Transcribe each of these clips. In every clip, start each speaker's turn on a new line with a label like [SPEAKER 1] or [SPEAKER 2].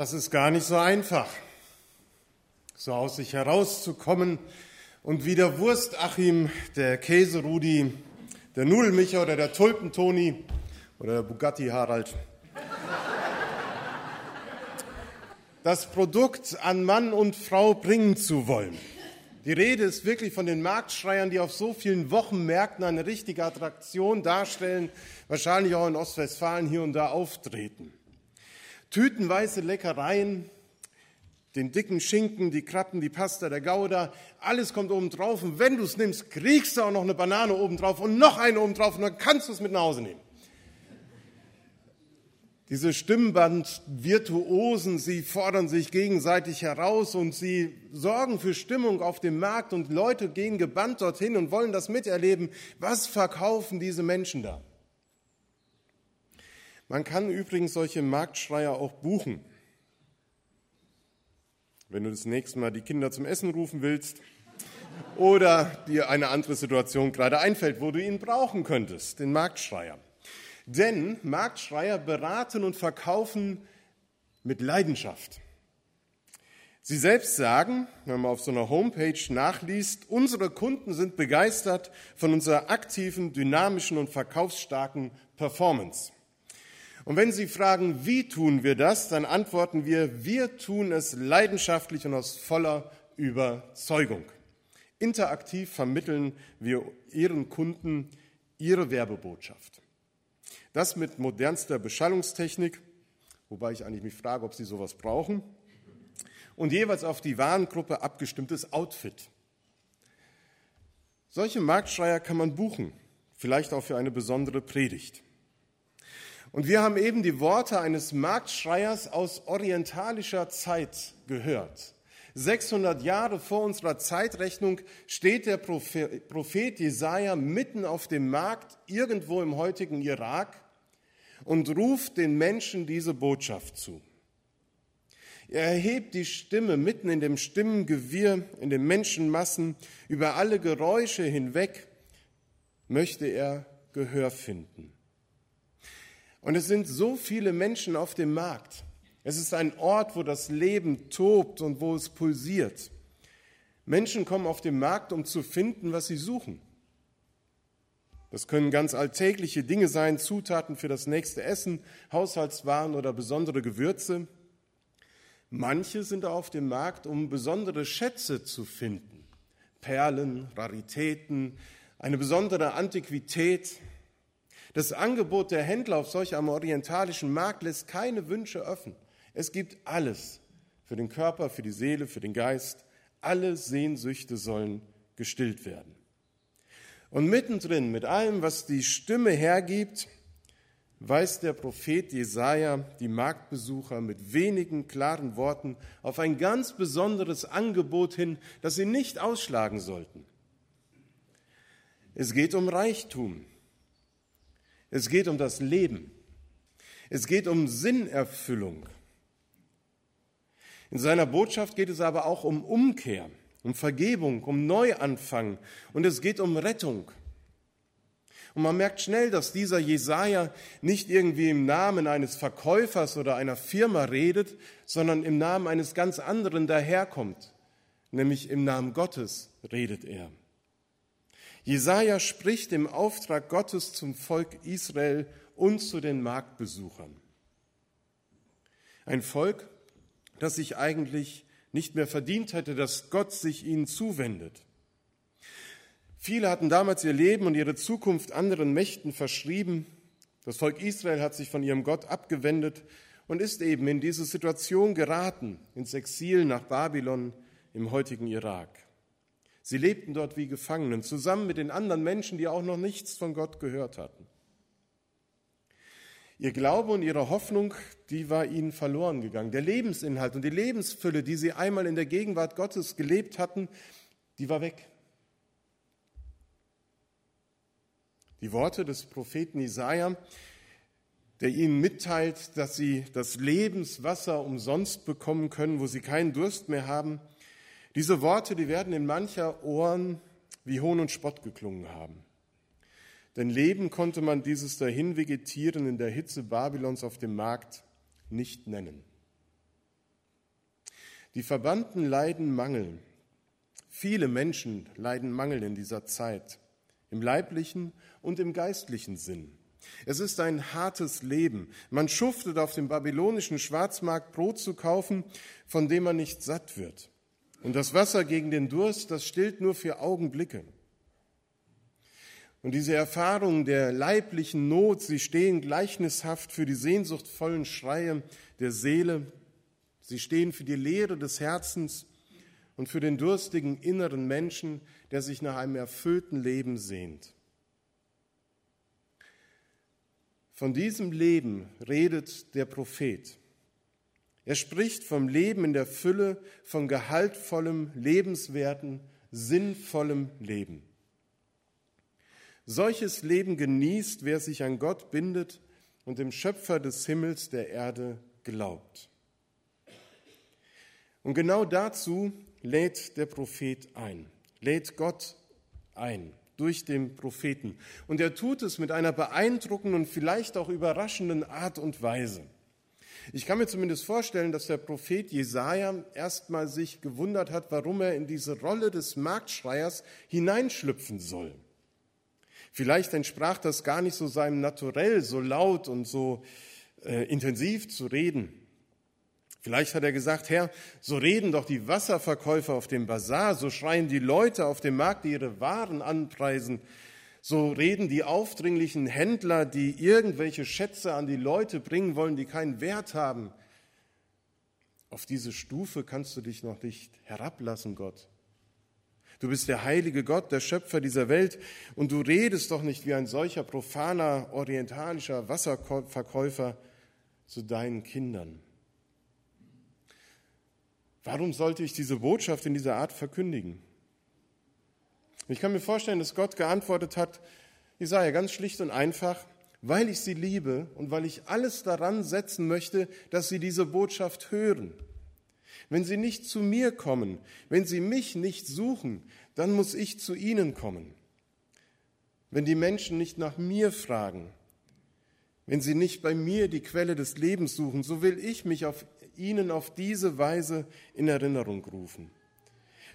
[SPEAKER 1] Das ist gar nicht so einfach, so aus sich herauszukommen und wie der Wurstachim, der Käserudi, der Nudelmicher oder der Tulpentoni oder der Bugatti Harald das Produkt an Mann und Frau bringen zu wollen. Die Rede ist wirklich von den Marktschreiern, die auf so vielen Wochenmärkten eine richtige Attraktion darstellen, wahrscheinlich auch in Ostwestfalen hier und da auftreten tütenweise Leckereien, den dicken Schinken, die Krabben, die Pasta, der Gouda, alles kommt oben drauf. Und wenn du es nimmst, kriegst du auch noch eine Banane oben drauf und noch eine oben drauf und dann kannst du es mit nach Hause nehmen. Diese Stimmband-Virtuosen, sie fordern sich gegenseitig heraus und sie sorgen für Stimmung auf dem Markt und Leute gehen gebannt dorthin und wollen das miterleben. Was verkaufen diese Menschen da? Man kann übrigens solche Marktschreier auch buchen. Wenn du das nächste Mal die Kinder zum Essen rufen willst oder dir eine andere Situation gerade einfällt, wo du ihn brauchen könntest, den Marktschreier. Denn Marktschreier beraten und verkaufen mit Leidenschaft. Sie selbst sagen, wenn man auf so einer Homepage nachliest, unsere Kunden sind begeistert von unserer aktiven, dynamischen und verkaufsstarken Performance. Und wenn Sie fragen, wie tun wir das, dann antworten wir, wir tun es leidenschaftlich und aus voller Überzeugung. Interaktiv vermitteln wir Ihren Kunden Ihre Werbebotschaft. Das mit modernster Beschallungstechnik, wobei ich eigentlich mich frage, ob Sie sowas brauchen, und jeweils auf die Warengruppe abgestimmtes Outfit. Solche Marktschreier kann man buchen, vielleicht auch für eine besondere Predigt. Und wir haben eben die Worte eines Marktschreiers aus orientalischer Zeit gehört. 600 Jahre vor unserer Zeitrechnung steht der Prophet Jesaja mitten auf dem Markt irgendwo im heutigen Irak und ruft den Menschen diese Botschaft zu. Er erhebt die Stimme mitten in dem Stimmengewirr, in den Menschenmassen, über alle Geräusche hinweg möchte er Gehör finden. Und es sind so viele Menschen auf dem Markt. Es ist ein Ort, wo das Leben tobt und wo es pulsiert. Menschen kommen auf den Markt, um zu finden, was sie suchen. Das können ganz alltägliche Dinge sein, Zutaten für das nächste Essen, Haushaltswaren oder besondere Gewürze. Manche sind auf dem Markt, um besondere Schätze zu finden. Perlen, Raritäten, eine besondere Antiquität, das Angebot der Händler auf solch einem orientalischen Markt lässt keine Wünsche offen. Es gibt alles für den Körper, für die Seele, für den Geist. Alle Sehnsüchte sollen gestillt werden. Und mittendrin, mit allem, was die Stimme hergibt, weist der Prophet Jesaja die Marktbesucher mit wenigen klaren Worten auf ein ganz besonderes Angebot hin, das sie nicht ausschlagen sollten. Es geht um Reichtum, es geht um das Leben. Es geht um Sinnerfüllung. In seiner Botschaft geht es aber auch um Umkehr, um Vergebung, um Neuanfang und es geht um Rettung. Und man merkt schnell, dass dieser Jesaja nicht irgendwie im Namen eines Verkäufers oder einer Firma redet, sondern im Namen eines ganz anderen daherkommt, nämlich im Namen Gottes redet er. Jesaja spricht im Auftrag Gottes zum Volk Israel und zu den Marktbesuchern. Ein Volk, das sich eigentlich nicht mehr verdient hätte, dass Gott sich ihnen zuwendet. Viele hatten damals ihr Leben und ihre Zukunft anderen Mächten verschrieben. Das Volk Israel hat sich von ihrem Gott abgewendet und ist eben in diese Situation geraten, ins Exil nach Babylon im heutigen Irak. Sie lebten dort wie Gefangenen, zusammen mit den anderen Menschen, die auch noch nichts von Gott gehört hatten. Ihr Glaube und ihre Hoffnung, die war ihnen verloren gegangen. Der Lebensinhalt und die Lebensfülle, die sie einmal in der Gegenwart Gottes gelebt hatten, die war weg. Die Worte des Propheten Isaiah, der ihnen mitteilt, dass sie das Lebenswasser umsonst bekommen können, wo sie keinen Durst mehr haben, diese Worte, die werden in mancher Ohren wie Hohn und Spott geklungen haben. Denn Leben konnte man dieses dahin vegetieren in der Hitze Babylons auf dem Markt nicht nennen. Die Verbannten leiden Mangel. Viele Menschen leiden Mangel in dieser Zeit, im leiblichen und im geistlichen Sinn. Es ist ein hartes Leben. Man schuftet auf dem babylonischen Schwarzmarkt Brot zu kaufen, von dem man nicht satt wird. Und das Wasser gegen den Durst, das stillt nur für Augenblicke. Und diese Erfahrungen der leiblichen Not, sie stehen gleichnishaft für die sehnsuchtvollen Schreie der Seele, sie stehen für die Leere des Herzens und für den durstigen inneren Menschen, der sich nach einem erfüllten Leben sehnt. Von diesem Leben redet der Prophet. Er spricht vom Leben in der Fülle, von gehaltvollem, lebenswerten, sinnvollem Leben. Solches Leben genießt, wer sich an Gott bindet und dem Schöpfer des Himmels der Erde glaubt. Und genau dazu lädt der Prophet ein, lädt Gott ein durch den Propheten. Und er tut es mit einer beeindruckenden und vielleicht auch überraschenden Art und Weise. Ich kann mir zumindest vorstellen, dass der Prophet Jesaja erstmal sich gewundert hat, warum er in diese Rolle des Marktschreiers hineinschlüpfen soll. Vielleicht entsprach das gar nicht so seinem Naturell, so laut und so äh, intensiv zu reden. Vielleicht hat er gesagt, Herr, so reden doch die Wasserverkäufer auf dem Bazar, so schreien die Leute auf dem Markt, die ihre Waren anpreisen, so reden die aufdringlichen Händler, die irgendwelche Schätze an die Leute bringen wollen, die keinen Wert haben. Auf diese Stufe kannst du dich noch nicht herablassen, Gott. Du bist der heilige Gott, der Schöpfer dieser Welt, und du redest doch nicht wie ein solcher profaner orientalischer Wasserverkäufer zu deinen Kindern. Warum sollte ich diese Botschaft in dieser Art verkündigen? Ich kann mir vorstellen, dass Gott geantwortet hat, Jesaja, ganz schlicht und einfach, weil ich sie liebe und weil ich alles daran setzen möchte, dass sie diese Botschaft hören. Wenn sie nicht zu mir kommen, wenn sie mich nicht suchen, dann muss ich zu ihnen kommen. Wenn die Menschen nicht nach mir fragen, wenn sie nicht bei mir die Quelle des Lebens suchen, so will ich mich auf ihnen auf diese Weise in Erinnerung rufen.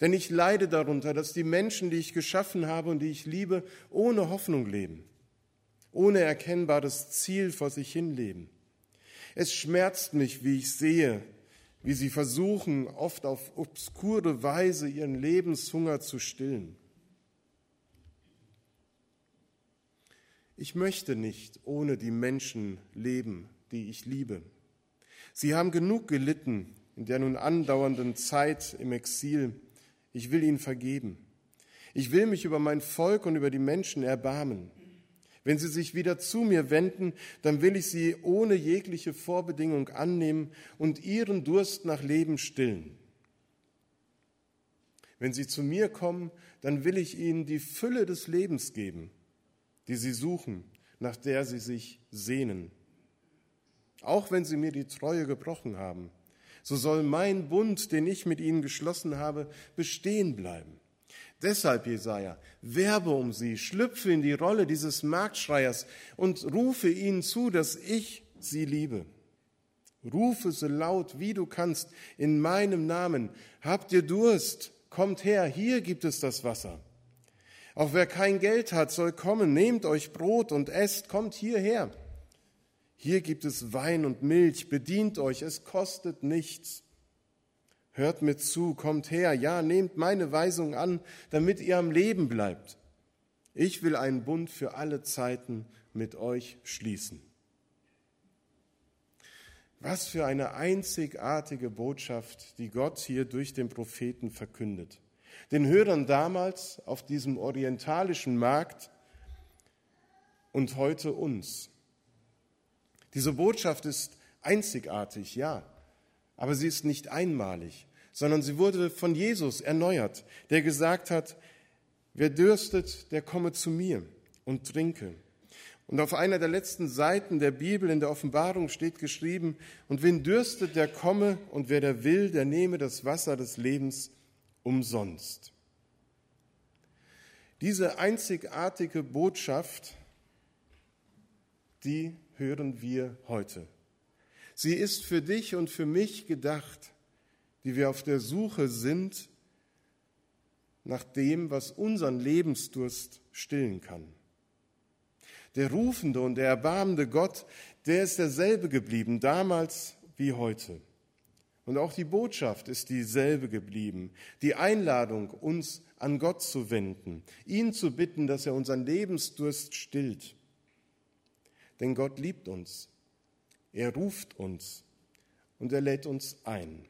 [SPEAKER 1] Denn ich leide darunter, dass die Menschen, die ich geschaffen habe und die ich liebe, ohne Hoffnung leben, ohne erkennbares Ziel vor sich hin leben. Es schmerzt mich, wie ich sehe, wie sie versuchen, oft auf obskure Weise ihren Lebenshunger zu stillen. Ich möchte nicht ohne die Menschen leben, die ich liebe. Sie haben genug gelitten in der nun andauernden Zeit im Exil. Ich will ihnen vergeben. Ich will mich über mein Volk und über die Menschen erbarmen. Wenn sie sich wieder zu mir wenden, dann will ich sie ohne jegliche Vorbedingung annehmen und ihren Durst nach Leben stillen. Wenn sie zu mir kommen, dann will ich ihnen die Fülle des Lebens geben, die sie suchen, nach der sie sich sehnen. Auch wenn sie mir die Treue gebrochen haben, so soll mein Bund, den ich mit ihnen geschlossen habe, bestehen bleiben. Deshalb, Jesaja, werbe um sie, schlüpfe in die Rolle dieses Marktschreiers und rufe ihnen zu, dass ich sie liebe. Rufe so laut, wie du kannst, in meinem Namen. Habt ihr Durst? Kommt her, hier gibt es das Wasser. Auch wer kein Geld hat, soll kommen. Nehmt euch Brot und esst, kommt hierher. Hier gibt es Wein und Milch, bedient euch, es kostet nichts. Hört mir zu, kommt her, ja, nehmt meine Weisung an, damit ihr am Leben bleibt. Ich will einen Bund für alle Zeiten mit euch schließen. Was für eine einzigartige Botschaft, die Gott hier durch den Propheten verkündet. Den Hörern damals auf diesem orientalischen Markt und heute uns. Diese Botschaft ist einzigartig, ja, aber sie ist nicht einmalig, sondern sie wurde von Jesus erneuert, der gesagt hat, wer dürstet, der komme zu mir und trinke. Und auf einer der letzten Seiten der Bibel in der Offenbarung steht geschrieben, und wen dürstet, der komme, und wer der will, der nehme das Wasser des Lebens umsonst. Diese einzigartige Botschaft, die hören wir heute. Sie ist für dich und für mich gedacht. die wir auf der Suche sind nach dem, was unseren Lebensdurst stillen kann. Der rufende und der erbarmende Gott, der ist derselbe geblieben, damals wie heute. Und auch die Botschaft ist dieselbe geblieben. Die Einladung, uns an Gott zu wenden, ihn zu bitten, dass er unseren Lebensdurst stillt. Denn Gott liebt uns. Er ruft uns und er lädt uns ein.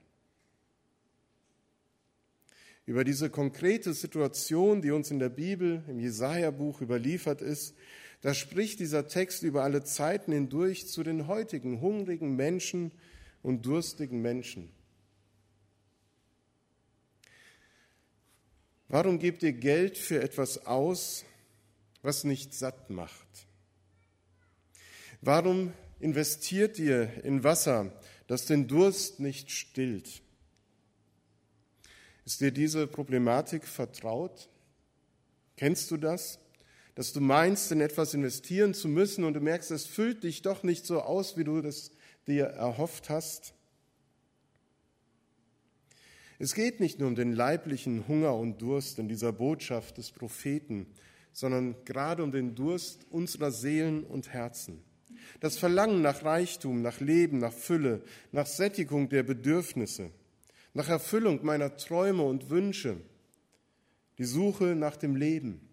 [SPEAKER 1] Über diese konkrete Situation, die uns in der Bibel, im Jesaja-Buch überliefert ist, da spricht dieser Text über alle Zeiten hindurch zu den heutigen hungrigen Menschen und durstigen Menschen. Warum gebt ihr Geld für etwas aus, was nicht satt macht? Warum investiert ihr in Wasser, das den Durst nicht stillt? Ist dir diese Problematik vertraut? Kennst du das? Dass du meinst, in etwas investieren zu müssen und du merkst, es füllt dich doch nicht so aus, wie du das dir erhofft hast? Es geht nicht nur um den leiblichen Hunger und Durst in dieser Botschaft des Propheten, sondern gerade um den Durst unserer Seelen und Herzen. Das Verlangen nach Reichtum, nach Leben, nach Fülle, nach Sättigung der Bedürfnisse, nach Erfüllung meiner Träume und Wünsche, die Suche nach dem Leben.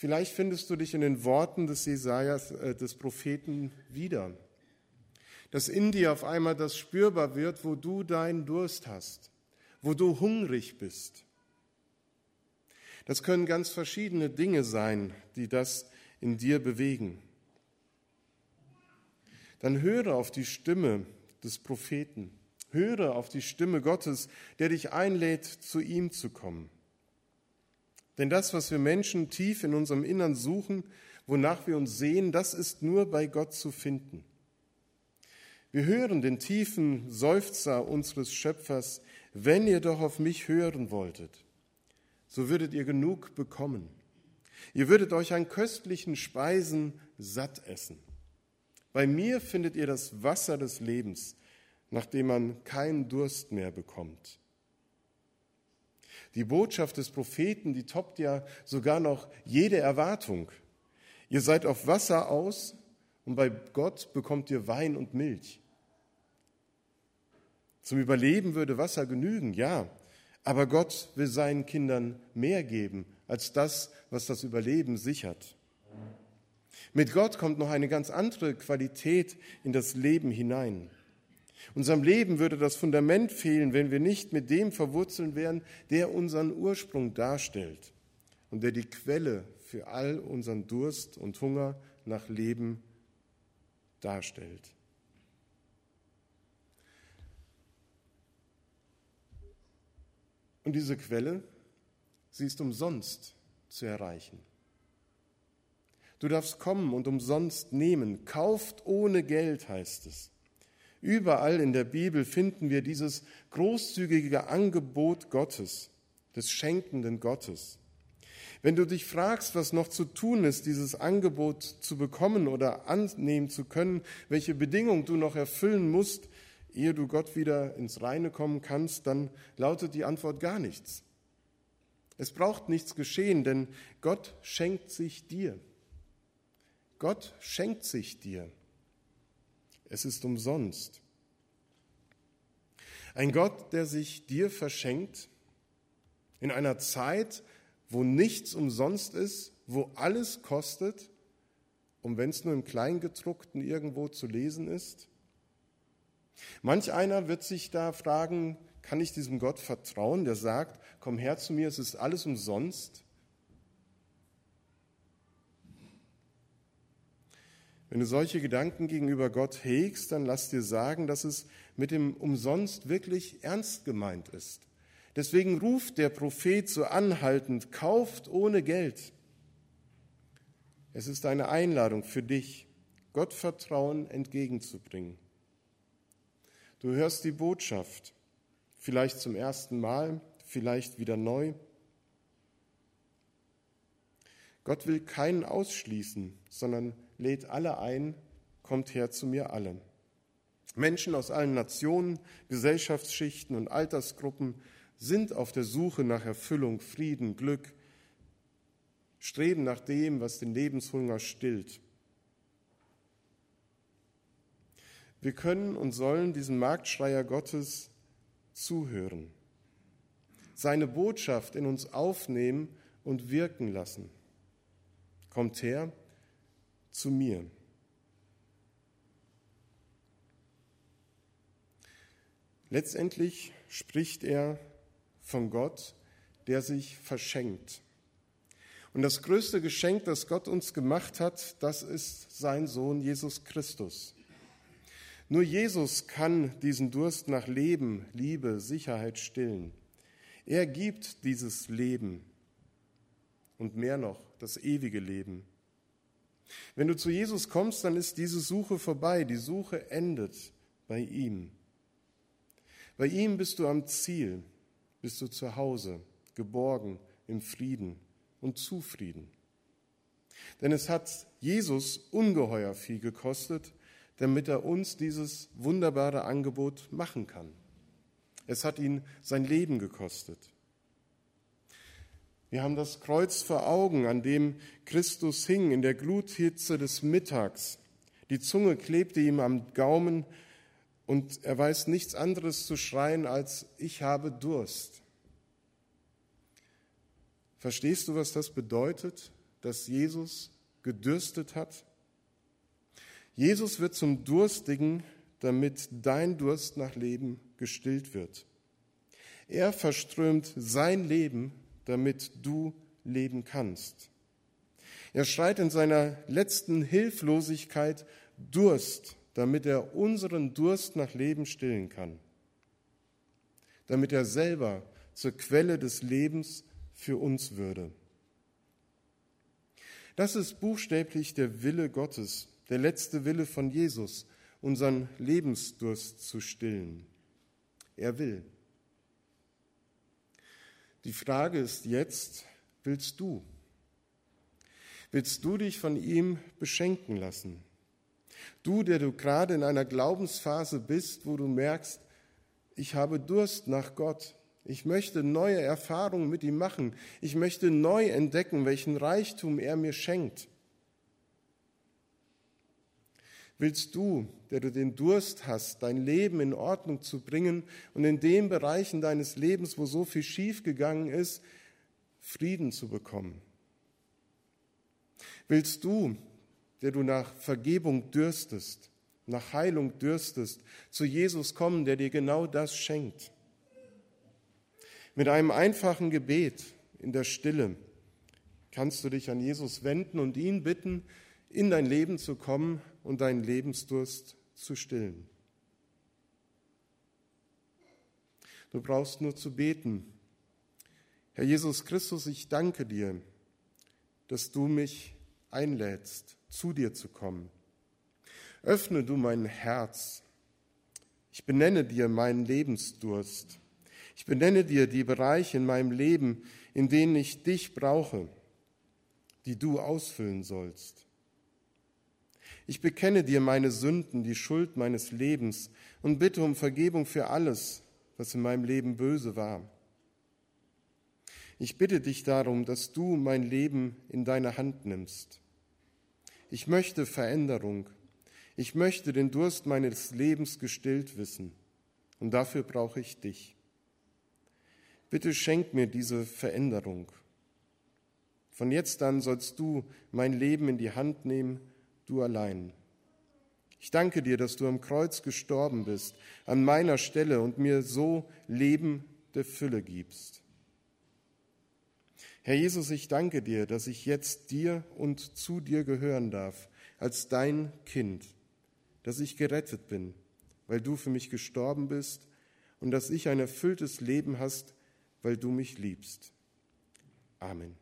[SPEAKER 1] Vielleicht findest du dich in den Worten des Jesajas, äh, des Propheten wieder, dass in dir auf einmal das spürbar wird, wo du deinen Durst hast, wo du hungrig bist. Das können ganz verschiedene Dinge sein, die das in dir bewegen. Dann höre auf die Stimme des Propheten, höre auf die Stimme Gottes, der dich einlädt, zu ihm zu kommen. Denn das, was wir Menschen tief in unserem Innern suchen, wonach wir uns sehen, das ist nur bei Gott zu finden. Wir hören den tiefen Seufzer unseres Schöpfers, wenn ihr doch auf mich hören wolltet, so würdet ihr genug bekommen. Ihr würdet euch an köstlichen Speisen satt essen. Bei mir findet ihr das Wasser des Lebens, nach dem man keinen Durst mehr bekommt. Die Botschaft des Propheten, die toppt ja sogar noch jede Erwartung. Ihr seid auf Wasser aus und bei Gott bekommt ihr Wein und Milch. Zum Überleben würde Wasser genügen, ja, aber Gott will seinen Kindern mehr geben als das, was das Überleben sichert. Mit Gott kommt noch eine ganz andere Qualität in das Leben hinein. Unserem Leben würde das Fundament fehlen, wenn wir nicht mit dem verwurzeln wären, der unseren Ursprung darstellt und der die Quelle für all unseren Durst und Hunger nach Leben darstellt. Und diese Quelle, sie ist umsonst zu erreichen. Du darfst kommen und umsonst nehmen. Kauft ohne Geld, heißt es. Überall in der Bibel finden wir dieses großzügige Angebot Gottes, des schenkenden Gottes. Wenn du dich fragst, was noch zu tun ist, dieses Angebot zu bekommen oder annehmen zu können, welche Bedingungen du noch erfüllen musst, ehe du Gott wieder ins Reine kommen kannst, dann lautet die Antwort gar nichts. Es braucht nichts geschehen, denn Gott schenkt sich dir. Gott schenkt sich dir. Es ist umsonst. Ein Gott, der sich dir verschenkt in einer Zeit, wo nichts umsonst ist, wo alles kostet, um wenn es nur im Kleingedruckten irgendwo zu lesen ist. Manch einer wird sich da fragen, kann ich diesem Gott vertrauen, der sagt, komm her zu mir, es ist alles umsonst? Wenn du solche Gedanken gegenüber Gott hegst, dann lass dir sagen, dass es mit dem Umsonst wirklich ernst gemeint ist. Deswegen ruft der Prophet so anhaltend, kauft ohne Geld. Es ist eine Einladung für dich, Gottvertrauen entgegenzubringen. Du hörst die Botschaft, vielleicht zum ersten Mal, vielleicht wieder neu. Gott will keinen ausschließen, sondern lädt alle ein, kommt her zu mir alle. Menschen aus allen Nationen, Gesellschaftsschichten und Altersgruppen sind auf der Suche nach Erfüllung, Frieden, Glück, streben nach dem, was den Lebenshunger stillt. Wir können und sollen diesem Marktschreier Gottes zuhören, seine Botschaft in uns aufnehmen und wirken lassen. Kommt her zu mir. Letztendlich spricht er von Gott, der sich verschenkt. Und das größte Geschenk, das Gott uns gemacht hat, das ist sein Sohn Jesus Christus. Nur Jesus kann diesen Durst nach Leben, Liebe, Sicherheit stillen. Er gibt dieses Leben und mehr noch, das ewige Leben. Wenn du zu Jesus kommst, dann ist diese Suche vorbei. Die Suche endet bei ihm. Bei ihm bist du am Ziel, bist du zu Hause, geborgen, im Frieden und zufrieden. Denn es hat Jesus ungeheuer viel gekostet, damit er uns dieses wunderbare Angebot machen kann. Es hat ihn sein Leben gekostet. Wir haben das Kreuz vor Augen, an dem Christus hing in der Gluthitze des Mittags. Die Zunge klebte ihm am Gaumen und er weiß nichts anderes zu schreien als ich habe Durst. Verstehst du, was das bedeutet, dass Jesus gedürstet hat? Jesus wird zum Durstigen, damit dein Durst nach Leben gestillt wird. Er verströmt sein Leben, damit du leben kannst. Er schreit in seiner letzten Hilflosigkeit Durst, damit er unseren Durst nach Leben stillen kann, damit er selber zur Quelle des Lebens für uns würde. Das ist buchstäblich der Wille Gottes, der letzte Wille von Jesus, unseren Lebensdurst zu stillen. Er will. Die Frage ist jetzt, willst du? Willst du dich von ihm beschenken lassen? Du, der du gerade in einer Glaubensphase bist, wo du merkst, ich habe Durst nach Gott, ich möchte neue Erfahrungen mit ihm machen. Ich möchte neu entdecken, welchen Reichtum er mir schenkt. Willst du, der du den Durst hast, dein Leben in Ordnung zu bringen und in den Bereichen deines Lebens, wo so viel schiefgegangen ist, Frieden zu bekommen? Willst du, der du nach Vergebung dürstest, nach Heilung dürstest, zu Jesus kommen, der dir genau das schenkt? Mit einem einfachen Gebet in der Stille kannst du dich an Jesus wenden und ihn bitten, in dein Leben zu kommen und deinen Lebensdurst zu stillen. Du brauchst nur zu beten. Herr Jesus Christus, ich danke dir, dass du mich einlädst, zu dir zu kommen. Öffne du mein Herz. Ich benenne dir meinen Lebensdurst. Ich benenne dir die Bereiche in meinem Leben, in denen ich dich brauche, die du ausfüllen sollst. Ich bekenne dir meine Sünden, die Schuld meines Lebens und bitte um Vergebung für alles, was in meinem Leben böse war. Ich bitte dich darum, dass du mein Leben in deine Hand nimmst. Ich möchte Veränderung. Ich möchte den Durst meines Lebens gestillt wissen. Und dafür brauche ich dich. Bitte schenk mir diese Veränderung. Von jetzt an sollst du mein Leben in die Hand nehmen, du allein. Ich danke dir, dass du am Kreuz gestorben bist, an meiner Stelle und mir so Leben der Fülle gibst. Herr Jesus, ich danke dir, dass ich jetzt dir und zu dir gehören darf, als dein Kind, dass ich gerettet bin, weil du für mich gestorben bist und dass ich ein erfülltes Leben hast, weil du mich liebst. Amen.